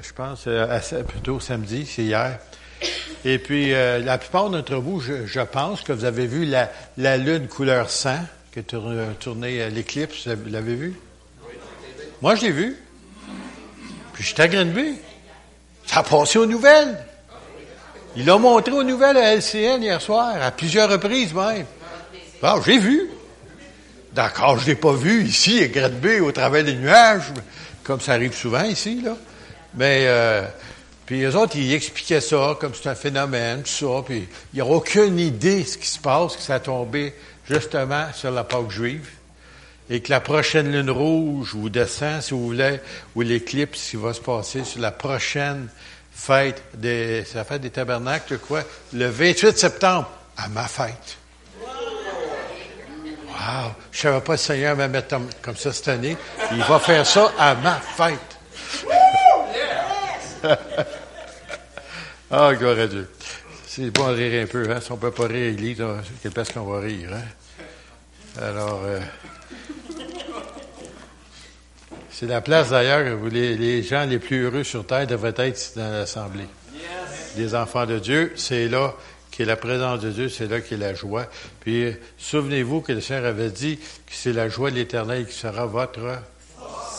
je pense, plutôt samedi, c'est hier. Et puis, la plupart d'entre vous, je, pense que vous avez vu la, lune couleur sang qui a tourné, l'éclipse. Vous l'avez vu? Moi, je l'ai vu. Puis, je suis à Grenby. Ça a passé aux nouvelles. Il l'a montré aux nouvelles à LCN hier soir, à plusieurs reprises même. Ah, j'ai vu. D'accord, je l'ai pas vu ici, à Grenby, au travers des nuages, comme ça arrive souvent ici, là. Mais, euh, puis les autres, ils expliquaient ça comme c'est un phénomène, tout ça, puis il n'y a aucune idée de ce qui se passe, que ça a tombé justement sur la Pâque juive, et que la prochaine lune rouge, ou descend, si vous voulez, ou l'éclipse qui va se passer sur la prochaine fête des, la fête des tabernacles, quoi, le 28 septembre, à ma fête. Wow! Je savais pas le Seigneur me mettre comme ça cette année. Il va faire ça à ma fête. ah, gloire à Dieu. C'est bon de rire un peu, hein? Si on peut pas rire l'église, quelle place qu'on va rire, hein? Alors, euh, c'est la place d'ailleurs où les, gens les plus heureux sur terre devraient être dans l'assemblée. Les enfants de Dieu, c'est là qu'est la présence de Dieu, c'est là qu'est la joie. Puis, souvenez-vous que le Seigneur avait dit que c'est la joie de l'Éternel qui sera votre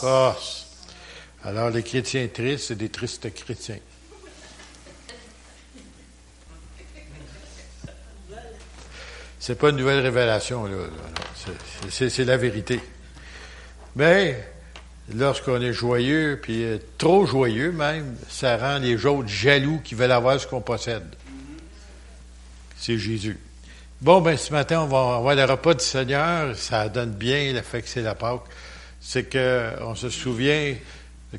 force. Alors, les chrétiens tristes, c'est des tristes chrétiens. C'est pas une nouvelle révélation, là. C'est la vérité. Mais, lorsqu'on est joyeux, puis trop joyeux même, ça rend les autres jaloux qui veulent avoir ce qu'on possède. C'est Jésus. Bon, ben ce matin, on va avoir le repas du Seigneur. Ça donne bien le fait que c'est la Pâque. C'est qu'on se souvient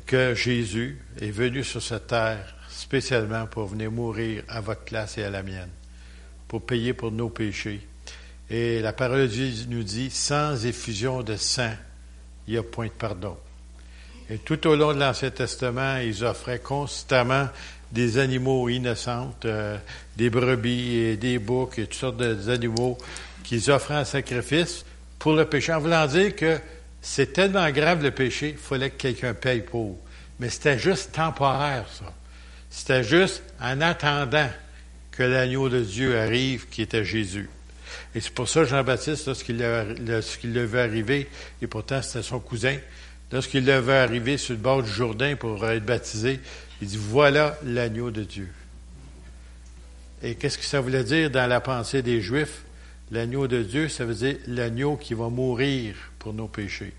que Jésus est venu sur cette terre spécialement pour venir mourir à votre place et à la mienne, pour payer pour nos péchés. Et la parole de Dieu nous dit, sans effusion de sang, il n'y a point de pardon. Et tout au long de l'Ancien Testament, ils offraient constamment des animaux innocents, euh, des brebis et des boucs et toutes sortes d'animaux qu'ils offraient en sacrifice pour le péché, en voulant dire que c'est tellement grave le péché, il fallait que quelqu'un paye pour. Mais c'était juste temporaire, ça. C'était juste en attendant que l'agneau de Dieu arrive, qui était Jésus. Et c'est pour ça Jean-Baptiste, lorsqu'il le vu arriver, et pourtant c'était son cousin, Lorsqu'il devait arriver sur le bord du Jourdain pour être baptisé, il dit, voilà l'agneau de Dieu. Et qu'est-ce que ça voulait dire dans la pensée des Juifs? L'agneau de Dieu, ça veut dire l'agneau qui va mourir pour nos péchés.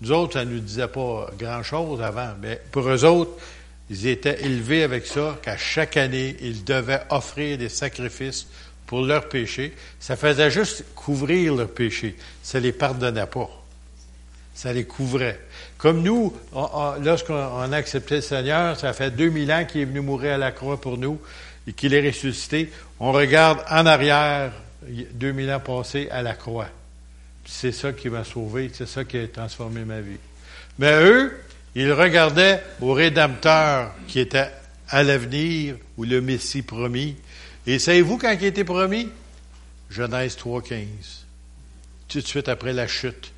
Nous autres, ça ne nous disait pas grand-chose avant, mais pour eux autres, ils étaient élevés avec ça, qu'à chaque année, ils devaient offrir des sacrifices pour leurs péchés. Ça faisait juste couvrir leurs péchés. Ça ne les pardonnait pas. Ça les couvrait. Comme nous, lorsqu'on a accepté le Seigneur, ça fait 2000 ans qu'il est venu mourir à la croix pour nous et qu'il est ressuscité. On regarde en arrière, 2000 ans passés à la croix. C'est ça qui m'a sauvé, c'est ça qui a transformé ma vie. Mais eux, ils regardaient au Rédempteur qui était à l'avenir, ou le Messie promis. Et savez-vous quand il été promis? Genèse 3.15. Tout de suite après la chute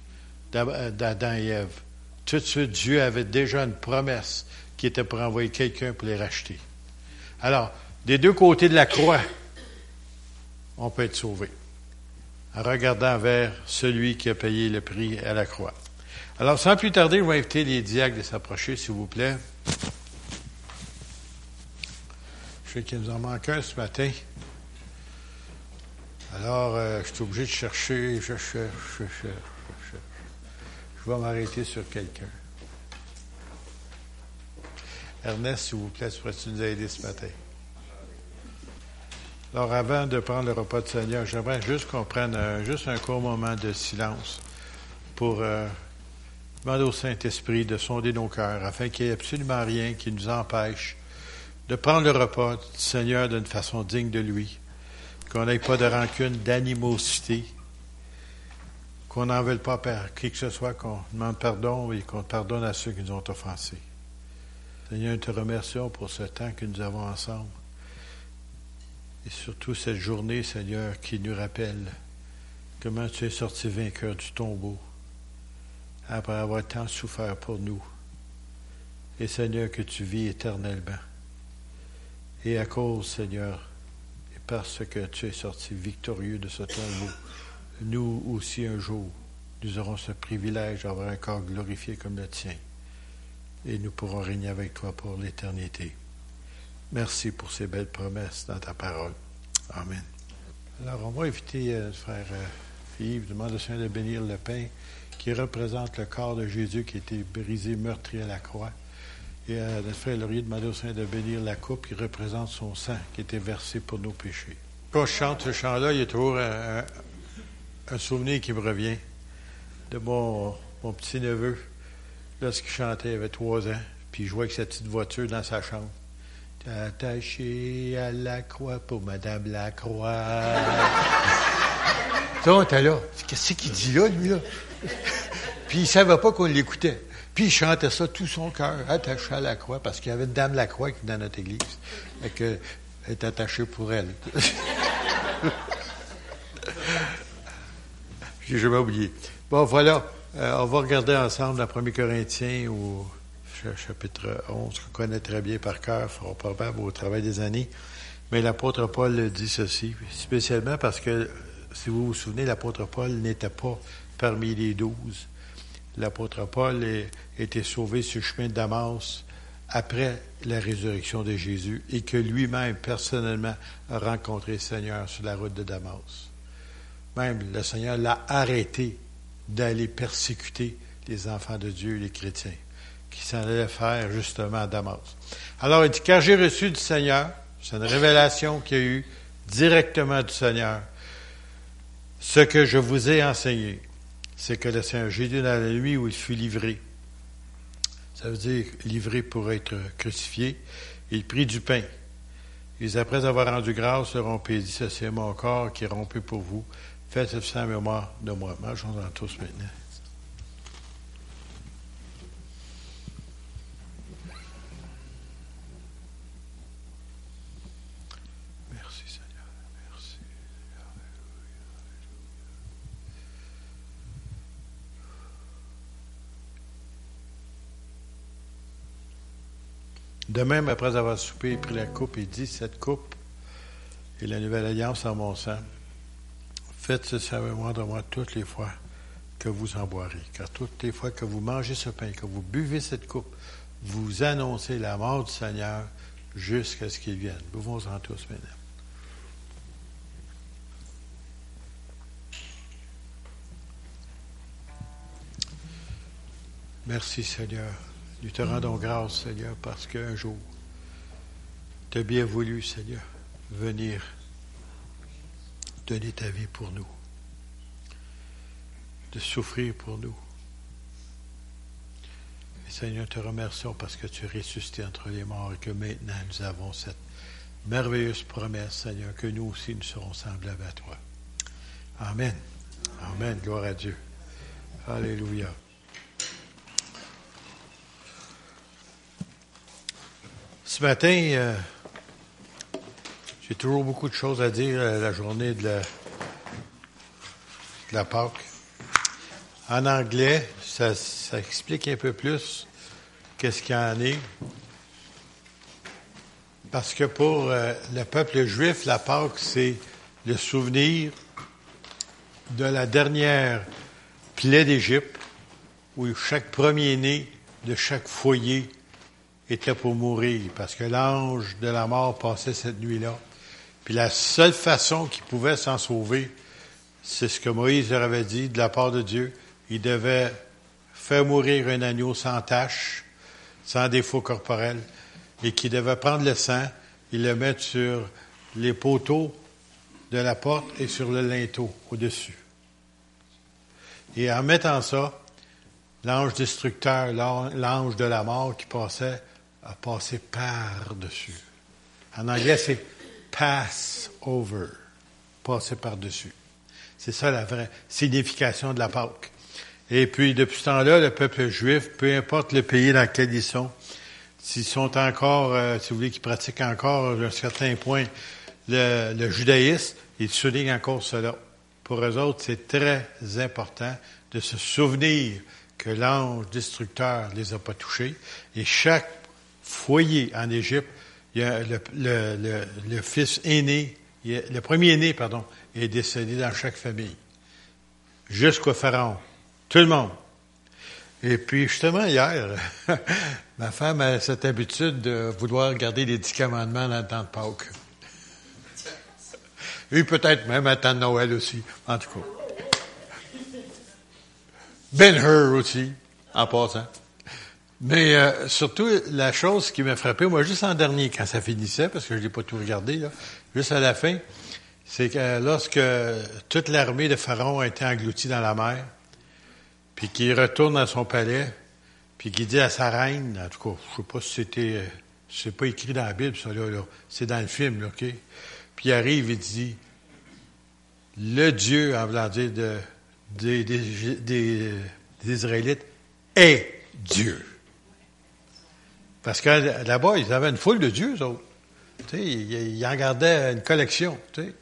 d'Adam et Ève. Tout de suite, Dieu avait déjà une promesse qui était pour envoyer quelqu'un pour les racheter. Alors, des deux côtés de la croix, on peut être sauvé en regardant vers celui qui a payé le prix à la croix. Alors, sans plus tarder, je vais inviter les diacres de s'approcher, s'il vous plaît. Je sais qu'il nous en manque un ce matin. Alors, euh, je suis obligé de chercher, je cherche, je cherche. Je vais m'arrêter sur quelqu'un. Ernest, s'il vous plaît, pourrais-tu nous aider ce matin? Alors, avant de prendre le repas du Seigneur, j'aimerais juste qu'on prenne juste un court moment de silence pour euh, demander au Saint-Esprit de sonder nos cœurs afin qu'il n'y ait absolument rien qui nous empêche de prendre le repas du Seigneur d'une façon digne de lui, qu'on n'ait pas de rancune, d'animosité, qu'on n'en veuille pas à qui que ce soit, qu'on demande pardon et qu'on pardonne à ceux qui nous ont offensés. Seigneur, nous te remercions pour ce temps que nous avons ensemble. Et surtout cette journée, Seigneur, qui nous rappelle comment tu es sorti vainqueur du tombeau après avoir tant souffert pour nous. et Seigneur, que tu vis éternellement. Et à cause, Seigneur, et parce que tu es sorti victorieux de ce tombeau, nous aussi un jour, nous aurons ce privilège d'avoir un corps glorifié comme le tien. Et nous pourrons régner avec toi pour l'éternité. Merci pour ces belles promesses dans ta parole. Amen. Alors, on va inviter euh, frère euh, Yves, demande au Seigneur de bénir le pain qui représente le corps de Jésus qui a été brisé, meurtri à la croix. Et euh, notre frère Laurier demande au Seigneur de bénir la coupe qui représente son sang qui a été versé pour nos péchés. Quand je chante ce chant-là, il y a toujours un, souvenir qui me revient de mon, mon petit-neveu lorsqu'il chantait, il avait trois ans, puis il jouait avec sa petite voiture dans sa chambre. Attaché à la croix pour Madame Lacroix. Ça, t'es là. Qu'est-ce qu'il dit là, lui, là? Puis il ne savait pas qu'on l'écoutait. Puis il chantait ça tout son cœur, attaché à la croix, parce qu'il y avait une Dame Lacroix qui dans notre église. Et qu'elle est attachée pour elle. J'ai jamais oublié. Bon, voilà. Euh, on va regarder ensemble la 1 Corinthiens ou chapitre 11, qu'on connaît très bien par cœur, fort probable au travail des années. Mais l'apôtre Paul dit ceci, spécialement parce que, si vous vous souvenez, l'apôtre Paul n'était pas parmi les douze. L'apôtre Paul été sauvé sur le chemin de Damas après la résurrection de Jésus et que lui-même, personnellement, a rencontré le Seigneur sur la route de Damas. Même le Seigneur l'a arrêté d'aller persécuter les enfants de Dieu, les chrétiens qui s'en allait faire justement à Damas. Alors il dit, car j'ai reçu du Seigneur, c'est une révélation qu'il y a eu directement du Seigneur, ce que je vous ai enseigné, c'est que le Seigneur Jésus, dans la nuit où il fut livré, ça veut dire livré pour être crucifié, il prit du pain. Et après avoir rendu grâce, le rompit et dit, c'est mon corps qui est rompu pour vous. Faites ceci en mémoire de moi. Mangeons-en tous maintenant. De même, après avoir soupé, il prit la coupe et dit, cette coupe est la nouvelle alliance en mon sang. Faites ce moi de moi toutes les fois que vous en boirez. Car toutes les fois que vous mangez ce pain, que vous buvez cette coupe, vous annoncez la mort du Seigneur jusqu'à ce qu'il vienne. Buvons-en tous maintenant. Merci Seigneur. Nous te rendons grâce, Seigneur, parce qu'un jour, tu as bien voulu, Seigneur, venir donner ta vie pour nous, de souffrir pour nous. Et Seigneur, te remercions parce que tu es ressuscité entre les morts et que maintenant nous avons cette merveilleuse promesse, Seigneur, que nous aussi nous serons semblables à toi. Amen. Amen. Gloire à Dieu. Alléluia. Ce matin, euh, j'ai toujours beaucoup de choses à dire à la journée de la, la Pâque. En anglais, ça, explique un peu plus qu'est-ce qu'il y en est. Parce que pour euh, le peuple juif, la Pâque, c'est le souvenir de la dernière plaie d'Égypte, où chaque premier-né de chaque foyer était pour mourir parce que l'ange de la mort passait cette nuit-là. Puis la seule façon qu'il pouvait s'en sauver, c'est ce que Moïse leur avait dit de la part de Dieu. Il devait faire mourir un agneau sans tache, sans défaut corporel, et qu'il devait prendre le sang et le mettre sur les poteaux de la porte et sur le linteau au-dessus. Et en mettant ça, l'ange destructeur, l'ange de la mort qui passait, a passé par-dessus. En anglais, c'est pass over, passer par-dessus. C'est ça la vraie signification de la Pâque. Et puis, depuis ce temps-là, le peuple juif, peu importe le pays dans lequel ils sont, s'ils sont encore, euh, si vous voulez, qu'ils pratiquent encore à un certain point le, judaïsme, ils soulignent encore cela. Pour eux autres, c'est très important de se souvenir que l'ange destructeur les a pas touchés. Et chaque foyer en Égypte, le, fils aîné, le premier aîné, pardon, est décédé dans chaque famille. Jusqu'au pharaon. Tout le monde. Et puis, justement, hier, ma femme a cette habitude de vouloir garder les dix commandements dans le temps de Pâques. Et peut-être même à temps de Noël aussi, en tout cas. Ben Hur aussi, en passant. Mais euh, surtout, la chose qui m'a frappé, moi, juste en dernier, quand ça finissait, parce que je n'ai pas tout regardé, là, juste à la fin, c'est que lorsque toute l'armée de Pharaon a été engloutie dans la mer, puis qu'il retourne à son palais, puis qu'il dit à sa reine, en tout cas, je sais pas si c'était, c'est pas écrit dans la Bible, ça, là, là. c'est dans le film, là, OK? Puis il arrive, il dit, le Dieu, en voulant dire de, des, Israélites, est Dieu. Parce que là-bas, ils avaient une foule de dieux, eux autres. Tu sais, ils, en gardaient une collection. Tu sais.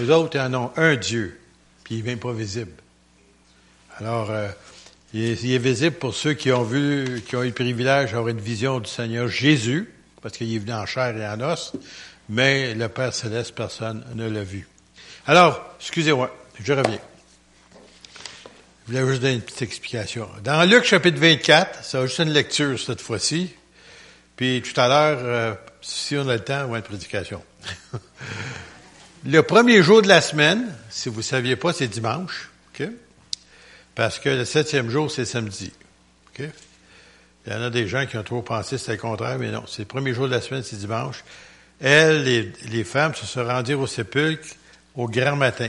Eux autres, ils en ont un Dieu, puis il n'est pas visible. Alors, euh, il, est, il, est, visible pour ceux qui ont vu, qui ont eu le privilège d'avoir une vision du Seigneur Jésus, parce qu'il est venu en chair et en os, mais le Père Céleste, personne ne l'a vu. Alors, excusez-moi, je reviens. Je voulais juste donner une petite explication. Dans Luc chapitre 24, ça va juste une lecture cette fois-ci. Puis tout à l'heure, euh, si on a le temps, on va une prédication. le premier jour de la semaine, si vous ne saviez pas, c'est dimanche. OK? Parce que le septième jour, c'est samedi. OK? Il y en a des gens qui ont trop pensé que c'était le contraire, mais non, c'est le premier jour de la semaine, c'est dimanche. Elles, les, femmes, se sont rendues au sépulcre au grand matin,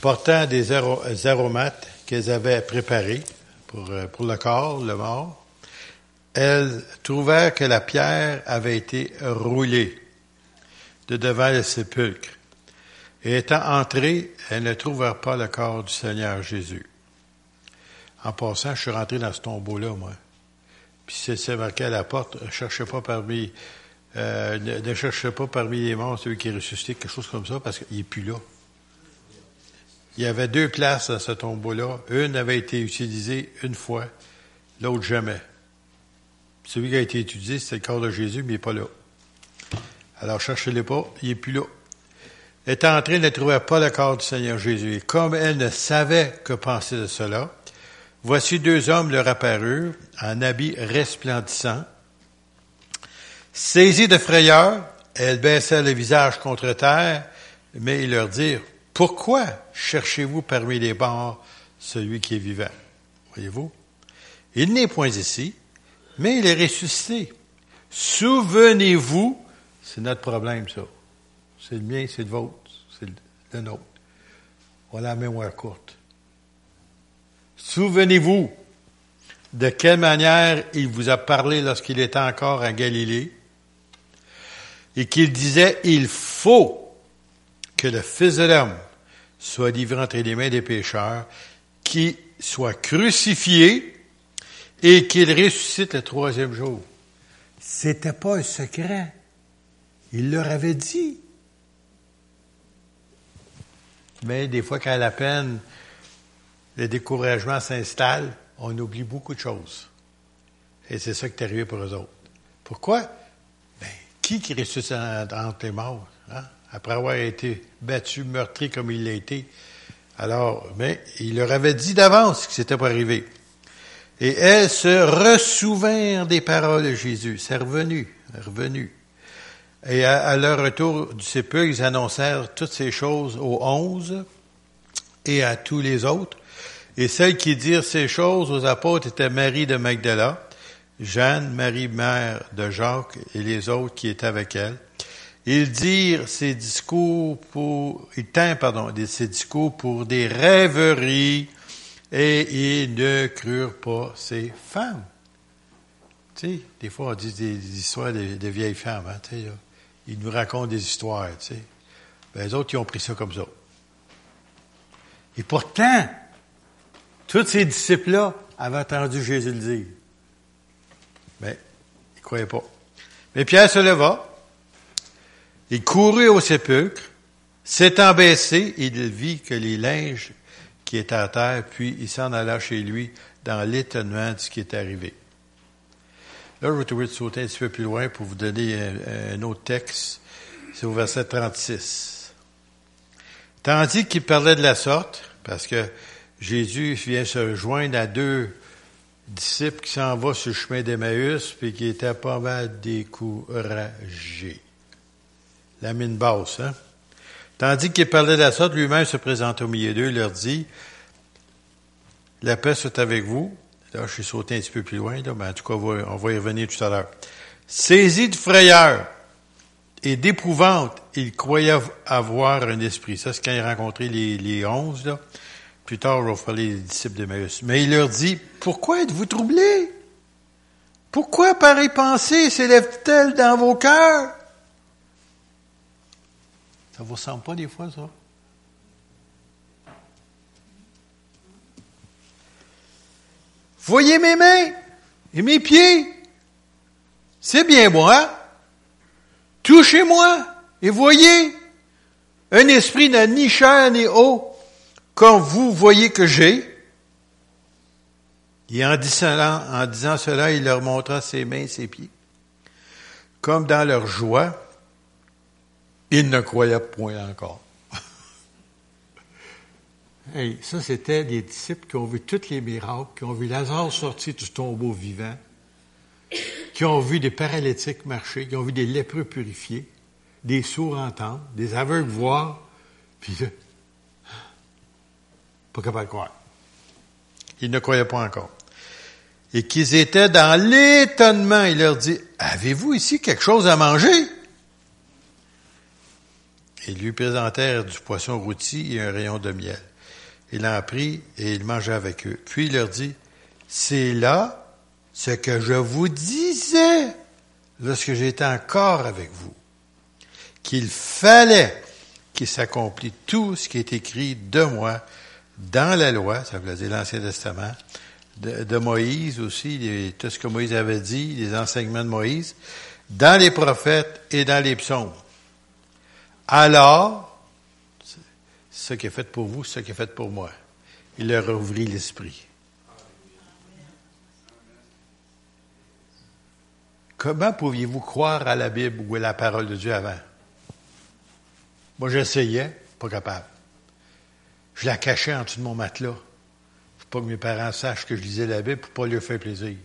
portant des aromates qu'elles avaient préparés pour, euh, pour le corps, le mort. Elles trouvèrent que la pierre avait été roulée de devant le sépulcre. Et étant entrées, elles ne trouvèrent pas le corps du Seigneur Jésus. En passant, je suis rentré dans ce tombeau-là, moi. Puis c'est marqué à la porte, ne cherchez pas parmi euh, ne, cherchez pas parmi les morts celui qui est ressuscité, quelque chose comme ça, parce qu'il n'est plus là. Il y avait deux places dans ce tombeau-là. Une avait été utilisée une fois, l'autre jamais. Celui qui a été utilisé, c'est le corps de Jésus, mais il n'est pas là. Alors, cherchez-le pas, il n'est plus là. Étant entrée, ne trouvait pas le corps du Seigneur Jésus. Et comme elle ne savait que penser de cela, voici deux hommes leur apparurent en habits resplendissants, Saisie de frayeur, elle baissa le visage contre terre, mais ils leur dirent, pourquoi cherchez-vous parmi les morts celui qui est vivant? Voyez-vous? Il n'est point ici, mais il est ressuscité. Souvenez-vous, c'est notre problème, ça. C'est le mien, c'est le vôtre, c'est le nôtre. Voilà la mémoire courte. Souvenez-vous de quelle manière il vous a parlé lorsqu'il était encore à Galilée, et qu'il disait, il faut que le Fils de l'homme soit livré entre les mains des pécheurs, qu'il soit crucifié et qu'il ressuscite le troisième jour. C'était pas un secret. Il leur avait dit. Mais des fois, quand la peine, le découragement s'installe, on oublie beaucoup de choses. Et c'est ça qui est arrivé pour eux autres. Pourquoi? qui qui ressuscite entre les morts, hein? après avoir été battu, meurtri comme il l'a été. Alors, mais il leur avait dit d'avance ce qui s'était pas arrivé. Et elles se ressouvinrent des paroles de Jésus. C'est revenu, revenu. Et à, leur retour du sépulcre, ils annoncèrent toutes ces choses aux onze et à tous les autres. Et celles qui dirent ces choses aux apôtres étaient Marie de Magdala, Jeanne, Marie, mère de Jacques et les autres qui étaient avec elle. Ils dirent ces discours pour, ils tinrent, pardon, ces discours pour des rêveries et ils ne crurent pas ces femmes. Tu sais, des fois on dit des, histoires de, vieilles femmes, hein, tu sais, Ils nous racontent des histoires, tu sais. Ben, les autres, ils ont pris ça comme ça. Et pourtant, tous ces disciples-là avaient entendu Jésus le dire. Mais il ne croyait pas. Mais Pierre se leva, il courut au sépulcre, s'étant baissé, il vit que les linges qui étaient à terre, puis il s'en alla chez lui dans l'étonnement de ce qui est arrivé. Là, je vais trouver de sauter un petit peu plus loin pour vous donner un, autre texte. C'est au verset 36. Tandis qu'il parlait de la sorte, parce que Jésus vient se joindre à deux disciples qui s'en vont sur le chemin d'Emmaüs, puis qui étaient pas mal découragés. La mine basse, hein? Tandis qu'il parlait de la sorte, lui-même se présente au milieu d'eux, leur dit, la paix soit avec vous. Là, je suis sauté un petit peu plus loin, là, mais en tout cas, on va, y revenir tout à l'heure. Saisi de frayeur et d'épouvante, il croyait avoir un esprit. Ça, c'est quand il a rencontré les, les onze. Plus tard, je vais parler des disciples d'Emmaüs. Mais il leur dit, pourquoi êtes-vous troublés? Pourquoi pareille pensée s'élève-t-elle dans vos cœurs? Ça vous ressemble pas des fois, ça? Voyez mes mains et mes pieds. C'est bien moi. Touchez-moi et voyez. Un esprit n'a ni chair ni eau, comme vous voyez que j'ai. Et en disant cela, il leur montra ses mains et ses pieds. Comme dans leur joie, ils ne croyaient point encore. Hey, ça, c'était des disciples qui ont vu tous les miracles, qui ont vu Lazare sortir du tombeau vivant, qui ont vu des paralytiques marcher, qui ont vu des lépreux purifiés, des sourds entendre, des aveugles voir, puis pas capable de croire. Ils ne croyaient pas encore. Et qu'ils étaient dans l'étonnement. Il leur dit, avez-vous ici quelque chose à manger? Ils lui présentèrent du poisson rôti et un rayon de miel. Il en prit et il mangea avec eux. Puis il leur dit, c'est là ce que je vous disais lorsque j'étais encore avec vous, qu'il fallait qu'il s'accomplisse tout ce qui est écrit de moi dans la loi, ça veut dire l'Ancien Testament, de, Moïse aussi, tout ce que Moïse avait dit, les enseignements de Moïse, dans les prophètes et dans les psaumes. Alors, ce qui est fait pour vous, ce qui est fait pour moi. Il leur ouvrit l'esprit. Comment pouviez-vous croire à la Bible ou à la parole de Dieu avant? Moi, j'essayais, pas capable. Je la cachais en dessous de mon matelas. Pour pas que mes parents sachent que je lisais la Bible pour pas leur faire plaisir.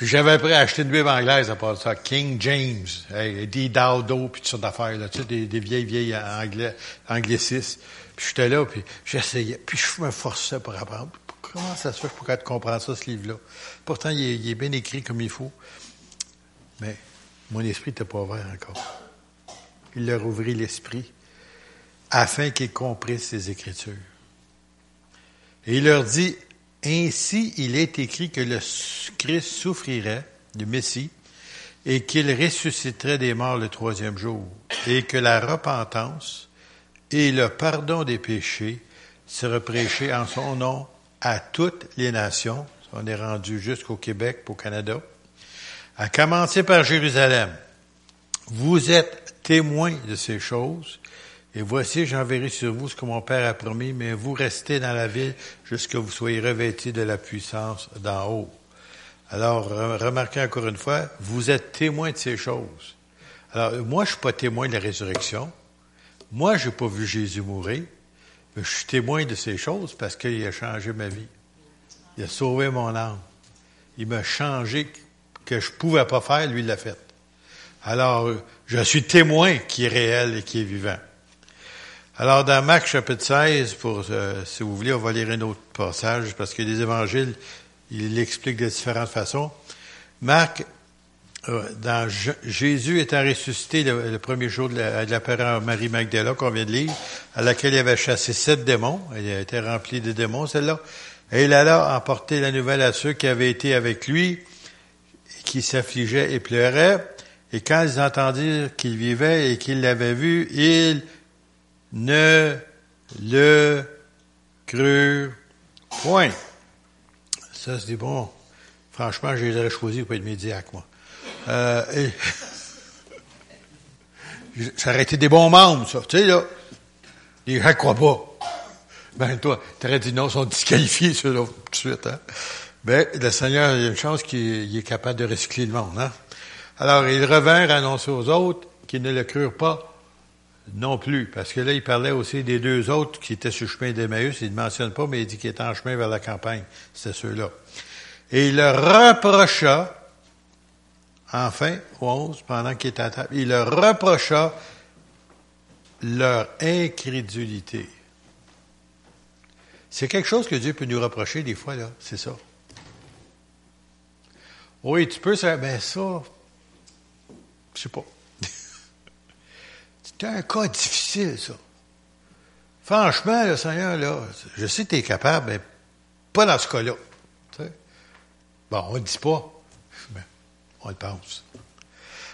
Puis j'avais appris à acheter une Bible anglaise à part ça, King James, hey, D. Dowdo, puis toutes sortes d'affaires, là, tu sais, des, vieilles, vieilles anglais, anglicistes. Puis j'étais là, puis j'essayais, puis je me forçais pour apprendre. Comment ça se fait je peux comprendre ça, ce livre-là? Pourtant, il est, il est, bien écrit comme il faut. Mais mon esprit n'était pas ouvert encore. Il leur ouvrit l'esprit afin qu'ils comprissent ces Écritures. Et il leur dit, ainsi, il est écrit que le Christ souffrirait, le Messie, et qu'il ressusciterait des morts le troisième jour, et que la repentance et le pardon des péchés seraient prêchés en son nom à toutes les nations. On est rendu jusqu'au Québec, au Canada. À commencer par Jérusalem. Vous êtes témoins de ces choses, et voici, j'enverrai sur vous ce que mon Père a promis, mais vous restez dans la ville jusqu'à vous soyez revêtis de la puissance d'en haut. Alors, remarquez encore une fois, vous êtes témoins de ces choses. Alors, moi, je suis pas témoin de la résurrection. Moi, j'ai pas vu Jésus mourir. Mais je suis témoin de ces choses parce qu'il a changé ma vie. Il a sauvé mon âme. Il m'a changé que je pouvais pas faire, lui, il l'a fait. Alors, je suis témoin qui est réel et qui est vivant. Alors, dans Marc chapitre 16, pour, euh, si vous voulez, on va lire un autre passage, parce que les évangiles, il l'explique de différentes façons. Marc, euh, dans Jésus étant ressuscité le, premier jour de la, de à Marie Magdala, qu'on vient de lire, à laquelle il avait chassé sept démons, elle a été remplie de démons, celle-là, et il alla emporter la nouvelle à ceux qui avaient été avec lui, qui s'affligeaient et pleuraient, et quand ils entendirent qu'il vivait et qu'ils l'avaient vu, ils ne le crurent point. Ça, c'est bon. Franchement, je les aurais choisis pour être médiaque, moi. Euh, ça aurait été des bons membres, ça. Tu sais, là, les gens croient pas. Ben, toi, t'aurais dit non, ils sont disqualifiés, ceux-là. suite. Hein? Ben, le Seigneur, a une chance qu'il est capable de recycler le monde. Hein? Alors, il revint annoncer aux autres qu'ils ne le crurent pas non plus, parce que là, il parlait aussi des deux autres qui étaient sur le chemin d'Emmaüs. Il ne mentionne pas, mais il dit qu'ils étaient en chemin vers la campagne. C'était ceux-là. Et il leur reprocha, enfin, au 11, pendant qu'il était à table, il leur reprocha leur incrédulité. C'est quelque chose que Dieu peut nous reprocher des fois, là. C'est ça. Oui, tu peux, ça, ben ça, je sais pas. C'est un cas difficile, ça. Franchement, le Seigneur, là, je sais que tu es capable, mais pas dans ce cas-là. Bon, on ne dit pas, mais on le pense.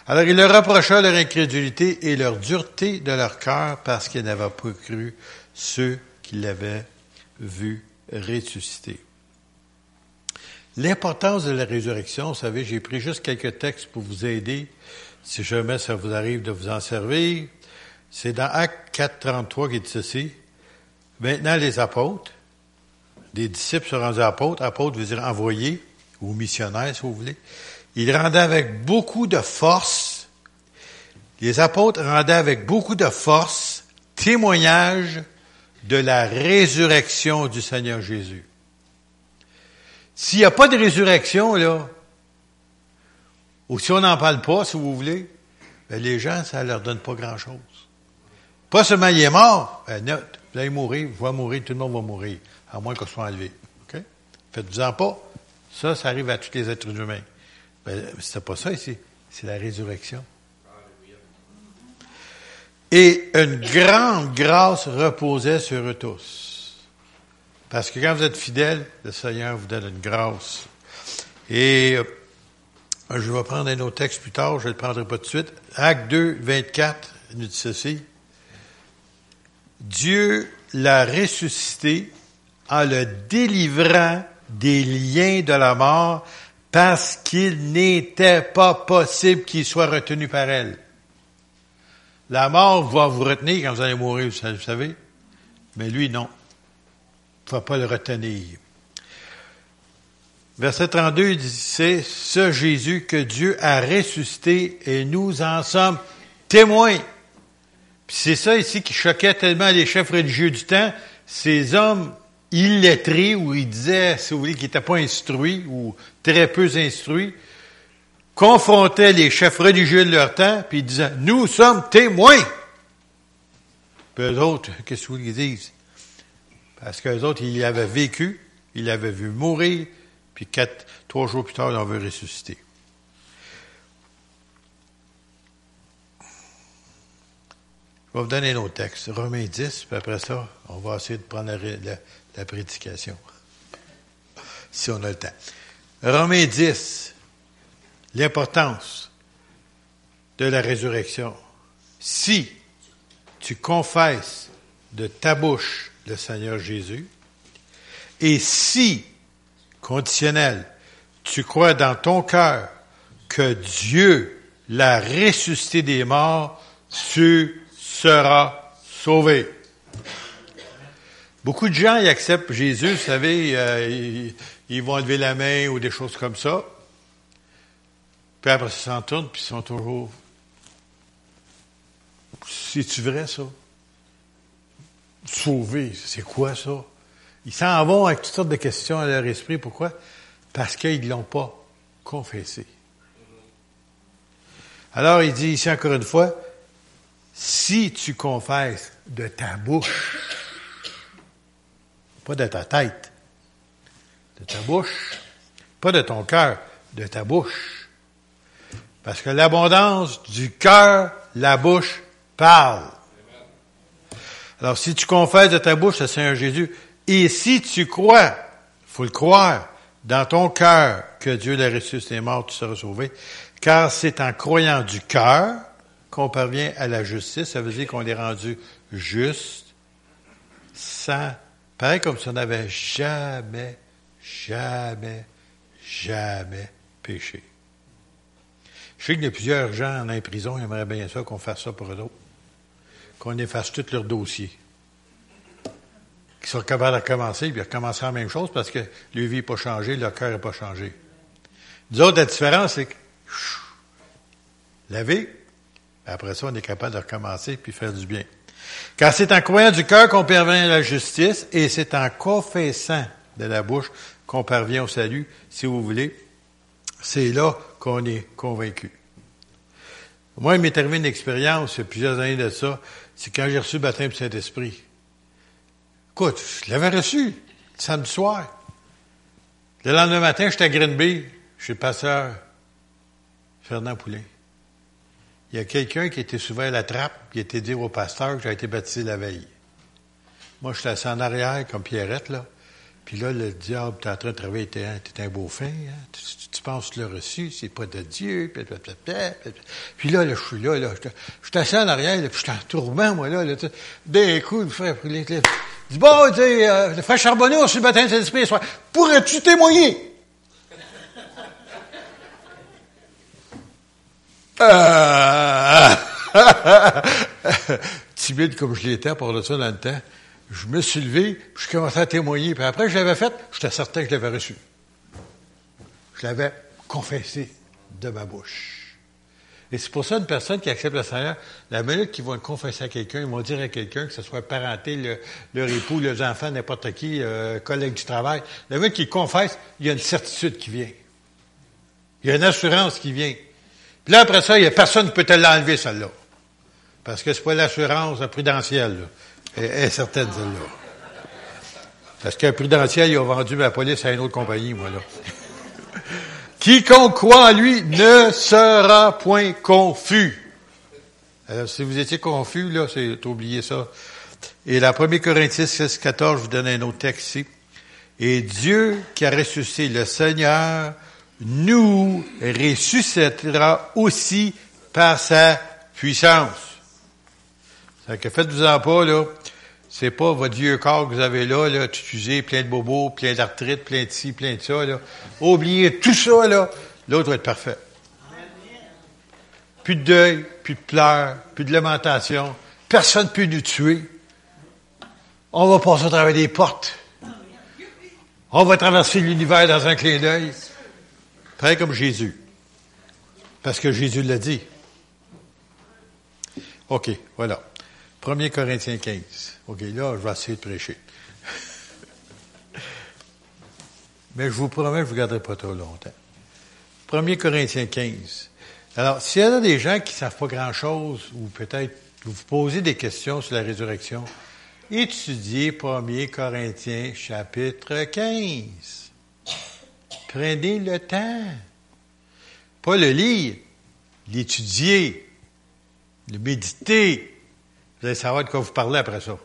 Alors il leur reprocha leur incrédulité et leur dureté de leur cœur parce qu'ils n'avaient pas cru ceux qui l'avaient vu ressusciter. L'importance de la résurrection, vous savez, j'ai pris juste quelques textes pour vous aider, si jamais ça vous arrive de vous en servir. C'est dans Acte 4, 33 qui dit ceci. Maintenant, les apôtres, des disciples se rendus apôtres, apôtres veut dire envoyés, ou missionnaires, si vous voulez. Ils rendaient avec beaucoup de force, les apôtres rendaient avec beaucoup de force témoignage de la résurrection du Seigneur Jésus. S'il n'y a pas de résurrection, là, ou si on n'en parle pas, si vous voulez, ben les gens, ça ne leur donne pas grand-chose. Pas seulement il est mort, ben note, vous allez mourir, vous allez mourir, tout le monde va mourir, à moins qu'on soit enlevé. OK? Faites-vous-en pas. Ça, ça arrive à tous les êtres humains. Ben, c'est pas ça ici. C'est la résurrection. Et une grande grâce reposait sur eux tous. Parce que quand vous êtes fidèles, le Seigneur vous donne une grâce. Et euh, je vais prendre un autre texte plus tard, je ne le prendrai pas tout de suite. Acte 2, 24 nous dit ceci. Dieu l'a ressuscité en le délivrant des liens de la mort parce qu'il n'était pas possible qu'il soit retenu par elle. La mort va vous retenir quand vous allez mourir, vous savez. Mais lui, non. Il ne va pas le retenir. Verset 32 dit, c'est ce Jésus que Dieu a ressuscité et nous en sommes témoins. Puis c'est ça ici qui choquait tellement les chefs religieux du temps. Ces hommes illettrés, où ils disaient, si vous voulez, qu'ils n'étaient pas instruits ou très peu instruits, confrontaient les chefs religieux de leur temps, puis ils disaient, nous sommes témoins. Puis eux autres, qu'est-ce que vous voulez qu'ils disent? Parce qu'eux autres, ils l'avaient vécu, ils l'avaient vu mourir, puis trois jours plus tard, ils l'ont vu Je vais vous donner un autre texte, Romains 10, puis après ça, on va essayer de prendre la, la prédication, si on a le temps. Romains 10, l'importance de la résurrection. Si tu confesses de ta bouche le Seigneur Jésus, et si, conditionnel, tu crois dans ton cœur que Dieu l'a ressuscité des morts, tu seras sauvé. Beaucoup de gens ils acceptent Jésus, vous savez, euh, ils, vont lever la main ou des choses comme ça. Puis après, ils s'en tournent, puis ils sont toujours. C'est-tu vrai, ça? Sauver, c'est quoi ça? Ils s'en vont avec toutes sortes de questions à leur esprit. Pourquoi? Parce qu'ils ne l'ont pas confessé. Alors, il dit ici encore une fois, si tu confesses de ta bouche pas de ta tête, de ta bouche, pas de ton cœur, de ta bouche. Parce que l'abondance du cœur, la bouche parle. Alors, si tu confesses de ta bouche le Seigneur Jésus, et si tu crois, faut le croire, dans ton cœur que Dieu l'a ressuscité mort, tu seras sauvé, car c'est en croyant du cœur qu'on parvient à la justice. Ça veut dire qu'on est rendu juste, sans Pareil comme si on n'avait jamais, jamais, jamais péché. Je sais qu'il y a plusieurs gens en prison, ils aimeraient bien ça qu'on fasse ça pour eux autres. Qu'on efface tous leurs dossiers. qui sont capables de recommencer, puis recommencer la même chose parce que leur vie n'a pas changé, leur cœur n'a pas changé. Nous autres, la différence, c'est que la vie, après ça, on est capable de recommencer puis faire du bien. Car c'est en croyant du cœur qu'on parvient à la justice et c'est en confessant de la bouche qu'on parvient au salut, si vous voulez. C'est là qu'on est convaincu. Moi, il m'est arrivé une expérience, il y a plusieurs années de ça, c'est quand j'ai reçu le baptême du Saint-Esprit. Écoute, je l'avais reçu, samedi soir. Le lendemain matin, j'étais à Green chez le pasteur Fernand Poulin. Il y a quelqu'un qui était souvent à la trappe, qui était dire au pasteur que j'ai été baptisé la veille. Moi, je suis assis en arrière, comme Pierrette, là. Puis là, le diable, t'es en train de travailler, t'es un, es un beau fin, hein? tu, penses que tu l'as reçu, c'est pas de Dieu, puis là, là, je suis là, là, je suis assis en arrière, là, puis je suis en tourment, moi, là, là d'un coup, le frère, il dit, bon, tu euh, le frère Charbonneau, sur le baptême de Saint-Esprit, pourrais-tu témoigner? Timide comme je l'étais pour le ça dans le temps, je me suis levé, puis je commençais à témoigner. Puis après je l'avais fait, j'étais certain que je l'avais reçu. Je l'avais confessé de ma bouche. Et c'est pour ça une personne qui accepte le Seigneur, la minute qu'ils vont confesser à quelqu'un, ils vont dire à quelqu'un, que ce soit parenté, le, leur époux, leurs enfants, n'importe qui, euh, collègue du travail, la minute qu'ils confessent, il y a une certitude qui vient. Il y a une assurance qui vient. Puis là, après ça, il n'y a personne qui peut te l'enlever, celle-là. Parce que c'est pas l'assurance prudentielle. Là. Elle est certaine, celle-là. Parce qu'un prudentiel, il a vendu ma police à une autre compagnie, moi, là. Quiconque croit en lui ne sera point confus. Alors, si vous étiez confus, là, c'est oublié ça. Et la 1 Corinthiens 16, 14, je vous donne un autre texte ici. Et Dieu qui a ressuscité le Seigneur nous ressuscitera aussi par sa puissance. Ça que faites-vous-en pas, là. C'est pas votre vieux corps que vous avez là, là, usé, plein de bobos, plein d'arthrite, plein de ci, plein de ça, là. Oubliez tout ça, là. L'autre va être parfait. Plus de deuil, plus de pleurs, plus de lamentation. Personne ne peut nous tuer. On va passer au travers des portes. On va traverser l'univers dans un clin d'œil. Pareil comme Jésus. Parce que Jésus l'a dit. OK, voilà. 1 Corinthiens 15. OK, là, je vais essayer de prêcher. Mais je vous promets, je ne vous garderai pas trop longtemps. 1 Corinthiens 15. Alors, s'il y a des gens qui ne savent pas grand-chose, ou peut-être vous vous posez des questions sur la résurrection, étudiez 1 Corinthiens chapitre 15. Prenez le temps. Pas le lire, l'étudier, le méditer. Vous allez savoir de quoi vous parlez après ça.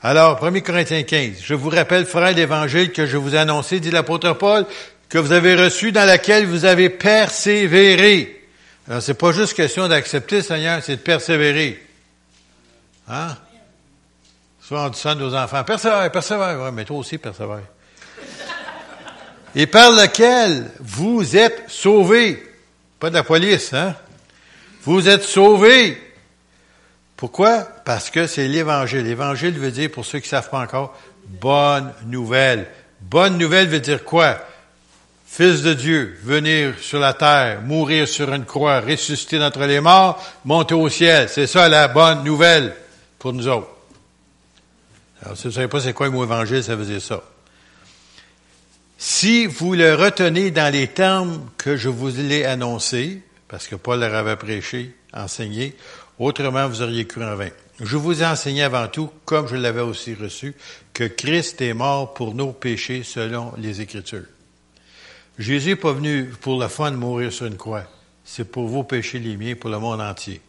Alors, 1 Corinthiens 15. Je vous rappelle, frère, l'évangile que je vous ai annoncé, dit l'apôtre Paul, que vous avez reçu, dans laquelle vous avez persévéré. Alors, c'est pas juste question d'accepter, Seigneur, c'est de persévérer. Hein? Soit on dit ça à nos enfants. Persévère, persévère. Ouais, mais toi aussi, persévère et par lequel vous êtes sauvés. Pas de la police, hein? Vous êtes sauvés. Pourquoi? Parce que c'est l'Évangile. L'Évangile veut dire, pour ceux qui ne savent pas encore, bonne nouvelle. Bonne nouvelle veut dire quoi? Fils de Dieu, venir sur la terre, mourir sur une croix, ressusciter d'entre les morts, monter au ciel. C'est ça la bonne nouvelle pour nous autres. Alors, si vous ne savez pas c'est quoi le mot évangile, ça veut dire ça. Si vous le retenez dans les termes que je vous l'ai annoncés, parce que Paul leur avait prêché, enseigné, autrement vous auriez cru en vain. Je vous ai enseigné avant tout, comme je l'avais aussi reçu, que Christ est mort pour nos péchés selon les Écritures. Jésus n'est pas venu pour le fun de mourir sur une croix. C'est pour vos péchés les miens, pour le monde entier.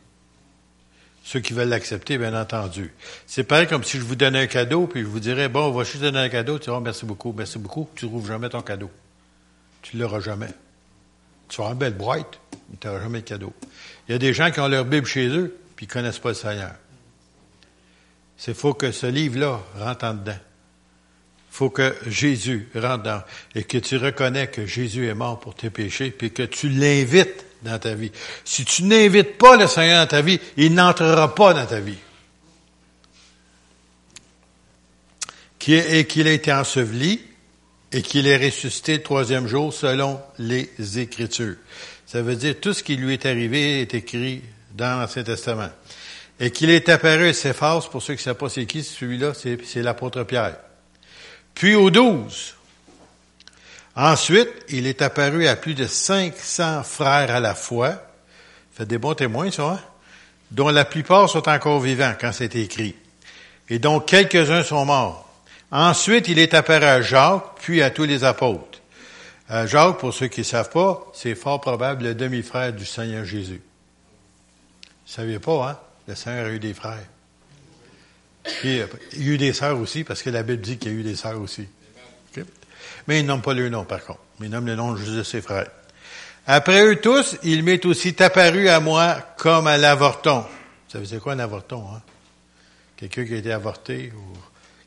Ceux qui veulent l'accepter, bien entendu. C'est pareil comme si je vous donnais un cadeau, puis je vous dirais, bon, on va juste donner un cadeau, tu dis, merci beaucoup, merci beaucoup, tu ne trouves jamais ton cadeau. Tu ne l'auras jamais. Tu avoir une belle boîte, mais tu n'auras jamais de cadeau. Il y a des gens qui ont leur Bible chez eux, puis ils ne connaissent pas le Seigneur. C'est faut que ce livre-là rentre en dedans. Faut que Jésus rentre dans, et que tu reconnais que Jésus est mort pour tes péchés, puis que tu l'invites dans ta vie. Si tu n'invites pas le Seigneur dans ta vie, il n'entrera pas dans ta vie. et qu'il a été enseveli et qu'il est ressuscité le troisième jour selon les Écritures. Ça veut dire tout ce qui lui est arrivé est écrit dans l'Ancien Testament. Et qu'il est apparu à Céphas, pour ceux qui ne savent pas c'est qui, celui-là, c'est l'apôtre Pierre. Puis aux douze. Ensuite, il est apparu à plus de 500 frères à la fois. Fait des bons témoins, ça, hein? dont la plupart sont encore vivants quand c'est écrit. Et dont quelques-uns sont morts. Ensuite, il est apparu à Jacques, puis à tous les apôtres. Euh, Jacques, pour ceux qui ne savent pas, c'est fort probable le demi-frère du Seigneur Jésus. Vous ne saviez pas, hein? Le Seigneur a eu des frères. Euh, il y a eu des sœurs aussi, parce que la Bible dit qu'il y a eu des sœurs aussi. Mais il nomme pas le nom, par contre. Il nomme le nom juste de ses frères. Après eux tous, il m'est aussi apparu à moi comme à l'avorton. Ça veut dire quoi un avorton, hein? Quelqu'un qui a été avorté, ou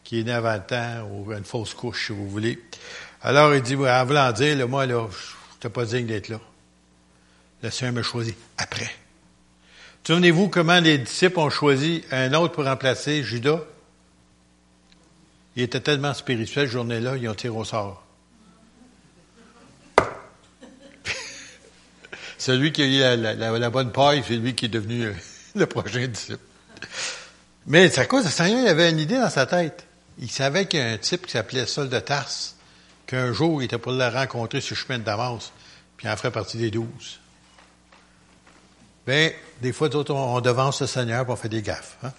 qui est né avant le temps, ou une fausse couche, si vous voulez. Alors, il dit, en voulant dire, moi, là, je pas digne d'être là. Le Seigneur m'a choisi après. Souvenez-vous comment les disciples ont choisi un autre pour remplacer Judas? Il était tellement spirituel, cette journée-là, ils ont tiré au sort. Celui qui a eu la, bonne paille, c'est lui qui est devenu euh, le prochain disciple. Mais c'est à cause Seigneur, il avait une idée dans sa tête. Il savait qu'il y a un type qui s'appelait Saul de Tarse, qu'un jour, il était pour le rencontrer sur le chemin de Damas, puis il en ferait partie des douze. Bien, des fois, d'autres, on, devance le Seigneur pour faire des gaffes. Hein.